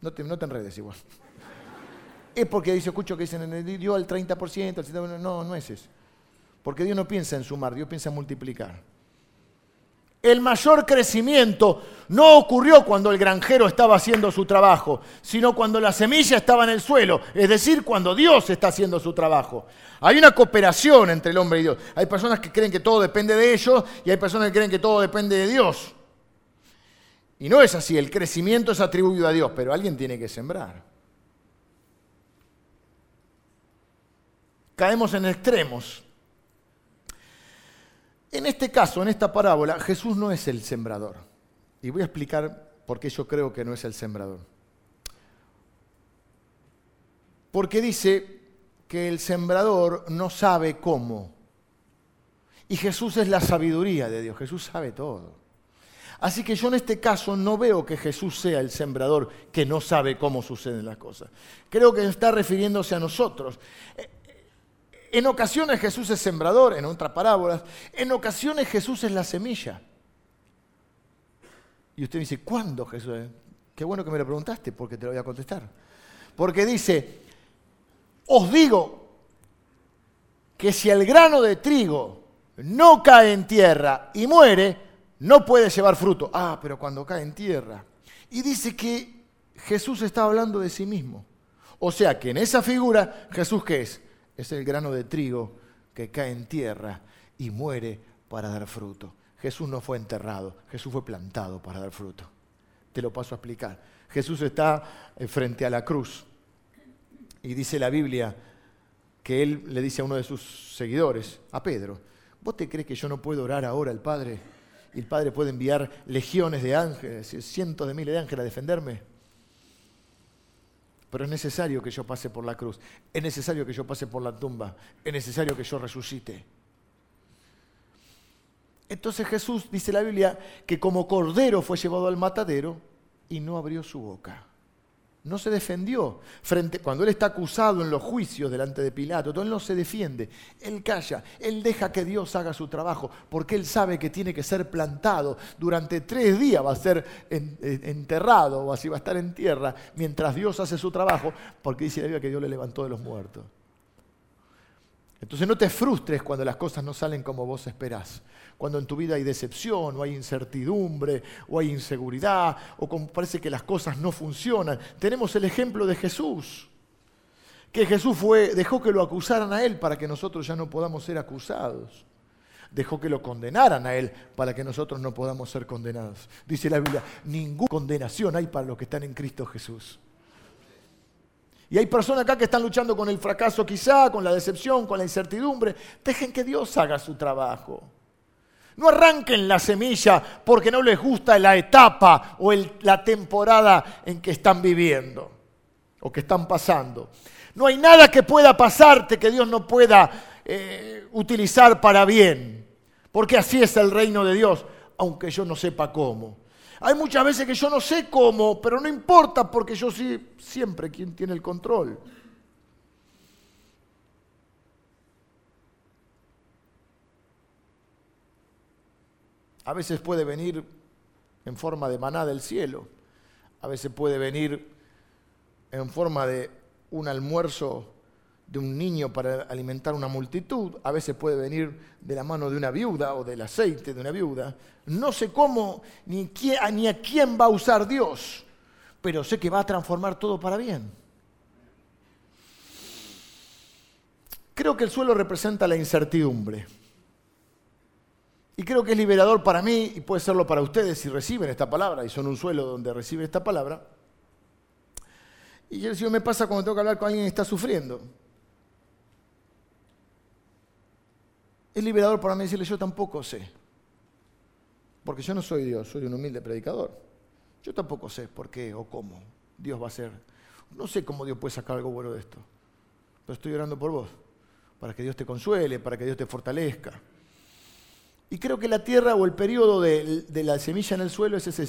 No te, no te enredes igual. Es porque dice, escucho que dicen, dio al 30%, al 70%. No, no es eso. Porque Dios no piensa en sumar, Dios piensa en multiplicar. El mayor crecimiento no ocurrió cuando el granjero estaba haciendo su trabajo, sino cuando la semilla estaba en el suelo, es decir, cuando Dios está haciendo su trabajo. Hay una cooperación entre el hombre y Dios. Hay personas que creen que todo depende de ellos y hay personas que creen que todo depende de Dios. Y no es así, el crecimiento es atribuido a Dios, pero alguien tiene que sembrar. Caemos en extremos. En este caso, en esta parábola, Jesús no es el sembrador. Y voy a explicar por qué yo creo que no es el sembrador. Porque dice que el sembrador no sabe cómo. Y Jesús es la sabiduría de Dios. Jesús sabe todo. Así que yo en este caso no veo que Jesús sea el sembrador que no sabe cómo suceden las cosas. Creo que está refiriéndose a nosotros. En ocasiones Jesús es sembrador, en otras parábolas. En ocasiones Jesús es la semilla. Y usted dice, ¿cuándo Jesús? Qué bueno que me lo preguntaste porque te lo voy a contestar. Porque dice, os digo que si el grano de trigo no cae en tierra y muere, no puede llevar fruto. Ah, pero cuando cae en tierra. Y dice que Jesús está hablando de sí mismo. O sea que en esa figura, Jesús qué es? Es el grano de trigo que cae en tierra y muere para dar fruto. Jesús no fue enterrado, Jesús fue plantado para dar fruto. Te lo paso a explicar. Jesús está eh, frente a la cruz y dice la Biblia que él le dice a uno de sus seguidores, a Pedro, ¿vos te crees que yo no puedo orar ahora al Padre? Y el Padre puede enviar legiones de ángeles, cientos de miles de ángeles a defenderme pero es necesario que yo pase por la cruz, es necesario que yo pase por la tumba, es necesario que yo resucite. Entonces Jesús, dice la Biblia, que como cordero fue llevado al matadero y no abrió su boca no se defendió. Frente, cuando él está acusado en los juicios delante de Pilato, él no se defiende, él calla, él deja que Dios haga su trabajo, porque él sabe que tiene que ser plantado. Durante tres días va a ser enterrado, o así va a estar en tierra, mientras Dios hace su trabajo, porque dice la Biblia que Dios le levantó de los muertos. Entonces no te frustres cuando las cosas no salen como vos esperás. Cuando en tu vida hay decepción, o hay incertidumbre, o hay inseguridad, o como parece que las cosas no funcionan. Tenemos el ejemplo de Jesús. Que Jesús fue, dejó que lo acusaran a él para que nosotros ya no podamos ser acusados. Dejó que lo condenaran a él para que nosotros no podamos ser condenados. Dice la Biblia, ninguna condenación hay para los que están en Cristo Jesús. Y hay personas acá que están luchando con el fracaso quizá, con la decepción, con la incertidumbre. Dejen que Dios haga su trabajo. No arranquen la semilla porque no les gusta la etapa o la temporada en que están viviendo o que están pasando. No hay nada que pueda pasarte que Dios no pueda eh, utilizar para bien. Porque así es el reino de Dios, aunque yo no sepa cómo. Hay muchas veces que yo no sé cómo, pero no importa porque yo sí siempre quien tiene el control. A veces puede venir en forma de maná del cielo, a veces puede venir en forma de un almuerzo de un niño para alimentar una multitud, a veces puede venir de la mano de una viuda o del aceite de una viuda. No sé cómo ni, ni a quién va a usar Dios, pero sé que va a transformar todo para bien. Creo que el suelo representa la incertidumbre. Y creo que es liberador para mí y puede serlo para ustedes si reciben esta palabra y son un suelo donde reciben esta palabra. Y yo decía, me pasa cuando tengo que hablar con alguien que está sufriendo. Es liberador para mí decirle, yo tampoco sé. Porque yo no soy Dios, soy un humilde predicador. Yo tampoco sé por qué o cómo Dios va a hacer. No sé cómo Dios puede sacar algo bueno de esto. Pero estoy orando por vos, para que Dios te consuele, para que Dios te fortalezca. Y creo que la tierra o el periodo de, la semilla en el suelo es ese,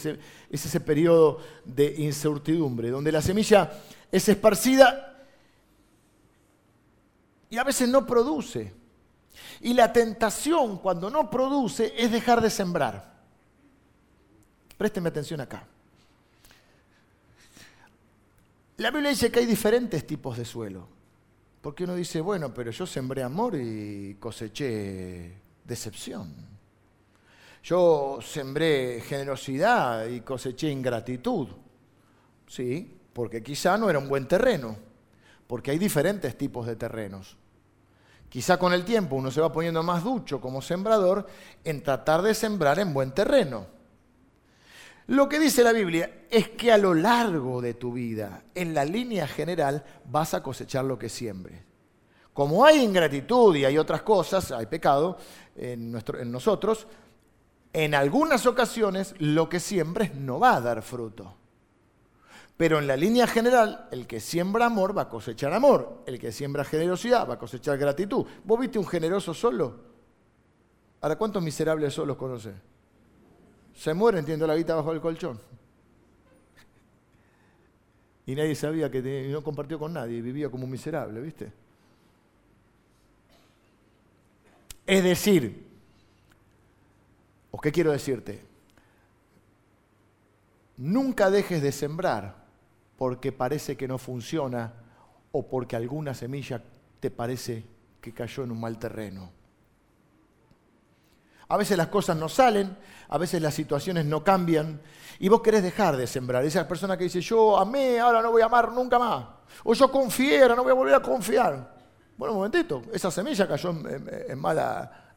es ese periodo de incertidumbre, donde la semilla es esparcida y a veces no produce Y la tentación cuando no produce es dejar de sembrar. Présteme atención acá. La Biblia dice que hay diferentes tipos de suelo. Porque uno dice, bueno, pero yo sembré amor y coseché decepción. Yo sembré generosidad y coseché ingratitud. Sí, porque quizá no era un buen terreno. Porque hay diferentes tipos de terrenos. Quizá con el tiempo uno se va poniendo más ducho como sembrador en tratar de sembrar en buen terreno. Lo que dice la Biblia es que a lo largo de tu vida, en la línea general, vas a cosechar lo que siembres. Como hay ingratitud y hay otras cosas, hay pecado en, nosotros, en algunas ocasiones lo que siembres no va a dar fruto. Pero en la línea general, el que siembra amor va a cosechar amor. El que siembra generosidad va a cosechar gratitud. ¿Vos viste un generoso solo? ¿Ahora cuántos miserables solos conoces? Se muere, entiendo la vida bajo el colchón. Y nadie sabía que no compartió con nadie, vivía como un miserable, ¿viste? Es decir, ¿o qué quiero decirte? Nunca dejes de sembrar porque parece que no funciona o porque alguna semilla te parece que cayó en un mal terreno. A veces las cosas no salen, a veces las situaciones no cambian y vos querés dejar de sembrar. Esa persona que dice, yo amé, ahora no voy a amar nunca más. O yo confié, ahora no voy a volver a confiar. Bueno, un momentito, esa semilla cayó en, en,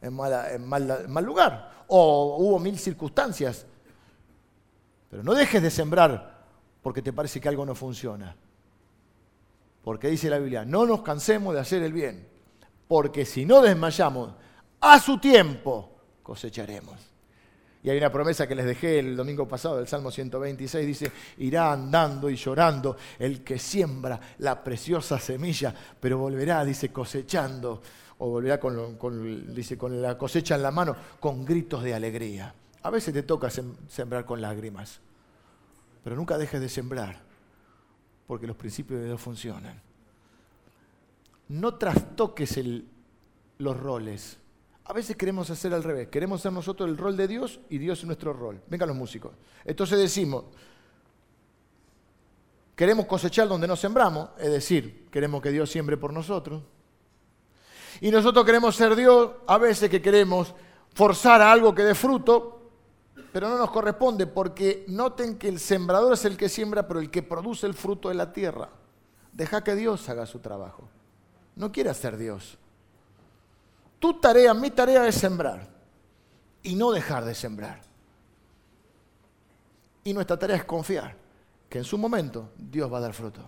en mal lugar. O hubo mil circunstancias. Pero no dejes de sembrar porque te parece que algo no funciona. Porque dice la Biblia, no nos cansemos de hacer el bien. Porque si no desmayamos a su tiempo, cosecharemos. Y hay una promesa que les dejé el domingo pasado del Salmo 126, dice, irá andando y llorando el que siembra la preciosa semilla, pero volverá, dice, cosechando, o volverá con, dice, con la cosecha en la mano, con gritos de alegría. A veces te toca sembrar con lágrimas, pero nunca dejes de sembrar, porque los principios de Dios funcionan. No trastoques los roles a veces queremos hacer al revés. Queremos ser nosotros el rol de Dios y Dios nuestro rol. Vengan los músicos. Entonces decimos, queremos cosechar donde no sembramos, es decir, queremos que Dios siembre por nosotros. Y nosotros queremos ser Dios, a veces que queremos forzar a algo que dé fruto, pero no nos corresponde porque noten que el sembrador es el que siembra, pero el que produce el fruto de la tierra. Deja que Dios haga su trabajo. No quiera ser Dios. Tu tarea, mi tarea es sembrar y no dejar de sembrar. Y nuestra tarea es confiar que en su momento Dios va a dar fruto.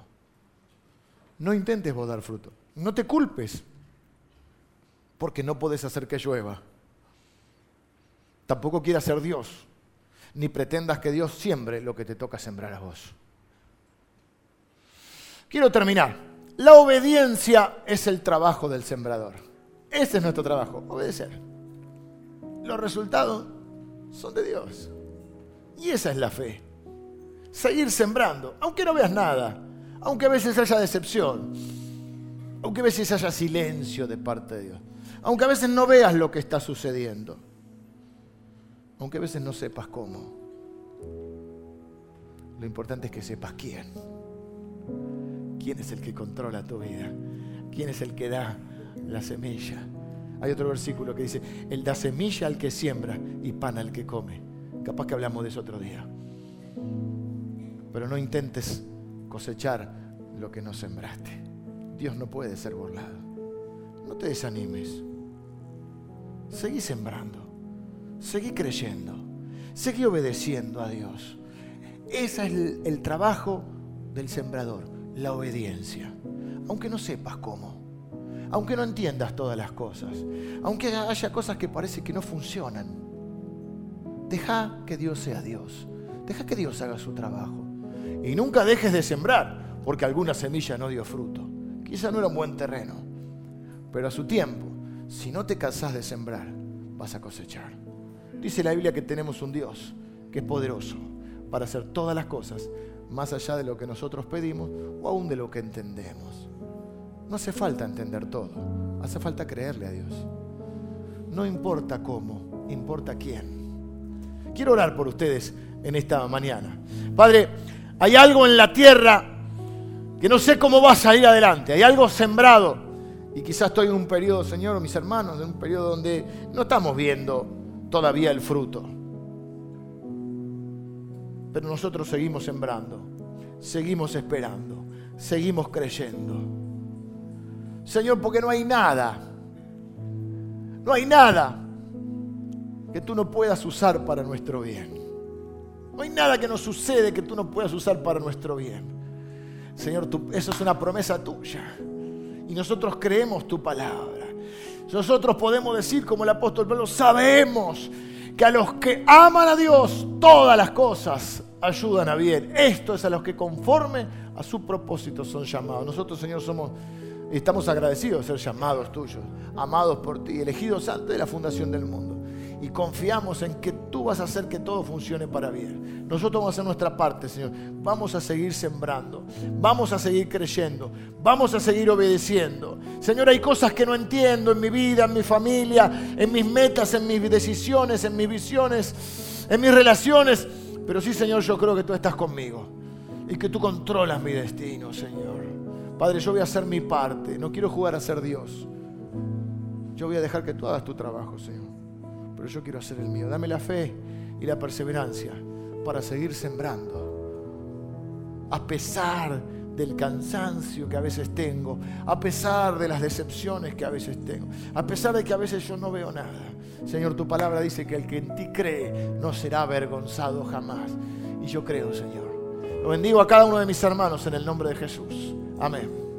No intentes vos dar fruto. No te culpes porque no puedes hacer que llueva. Tampoco quieras ser Dios, ni pretendas que Dios siembre lo que te toca sembrar a vos. Quiero terminar. La obediencia es el trabajo del sembrador. Ese es nuestro trabajo, obedecer. Los resultados son de Dios. Y esa es la fe. Seguir sembrando, aunque no veas nada, aunque a veces haya decepción, aunque a veces haya silencio de parte de Dios, aunque a veces no veas lo que está sucediendo, aunque a veces no sepas cómo. Lo importante es que sepas quién. ¿Quién es el que controla tu vida? ¿Quién es el que da la semilla. Hay otro versículo que dice, Él da semilla al que siembra y pan al que come. Capaz que hablamos de eso otro día. Pero no intentes cosechar lo que no sembraste. Dios no puede ser burlado. No te desanimes. Seguí sembrando. Seguí creyendo. Seguí obedeciendo a Dios. Ese es el, el trabajo del sembrador, la obediencia. Aunque no sepas cómo aunque no entiendas todas las cosas, aunque haya cosas que parece que no funcionan. Deja que Dios sea Dios. Deja que Dios haga su trabajo. Y nunca dejes de sembrar, porque alguna semilla no dio fruto. Quizá no era un buen terreno, pero a su tiempo, si no te cansás de sembrar, vas a cosechar. Dice la Biblia que tenemos un Dios que es poderoso para hacer todas las cosas, más allá de lo que nosotros pedimos o aún de lo que entendemos. No hace falta entender todo, hace falta creerle a Dios. No importa cómo, importa quién. Quiero orar por ustedes en esta mañana. Padre, hay algo en la tierra que no sé cómo va a salir adelante. Hay algo sembrado. Y quizás estoy en un periodo, Señor, mis hermanos, en un periodo donde no estamos viendo todavía el fruto. Pero nosotros seguimos sembrando, seguimos esperando, seguimos creyendo. Señor, porque no hay nada, no hay nada que tú no puedas usar para nuestro bien. No hay nada que nos sucede que tú no puedas usar para nuestro bien. Señor, eso es una promesa tuya. Y nosotros creemos tu palabra. Nosotros podemos decir, como el apóstol Pablo, sabemos que a los que aman a Dios, todas las cosas ayudan a bien. Esto es a los que conforme a su propósito son llamados. Nosotros, Señor, somos estamos agradecidos de ser llamados tuyos, amados por ti, elegidos antes de la fundación del mundo y confiamos en que tú vas a hacer que todo funcione para bien. Nosotros vamos a hacer nuestra parte, Señor. Vamos a seguir sembrando, vamos a seguir creyendo, vamos a seguir obedeciendo. Señor, hay cosas que no entiendo en mi vida, en mi familia, en mis metas, en mis decisiones, en mis visiones, en mis relaciones. Pero sí, Señor, yo creo que tú estás conmigo y que tú controlas mi destino, Señor. Padre, yo voy a hacer mi parte. No quiero jugar a ser Dios. Yo voy a dejar que tú hagas tu trabajo, Señor pero yo quiero hacer el mío. Dame la fe y la perseverancia para seguir sembrando. A pesar del cansancio que a veces tengo, a pesar de las decepciones que a veces tengo, a pesar de que a veces yo no veo nada. Señor, tu palabra dice que el que en ti cree no será avergonzado jamás. Y yo creo, Señor. Lo bendigo a cada uno de mis hermanos en el nombre de Jesús. Amén.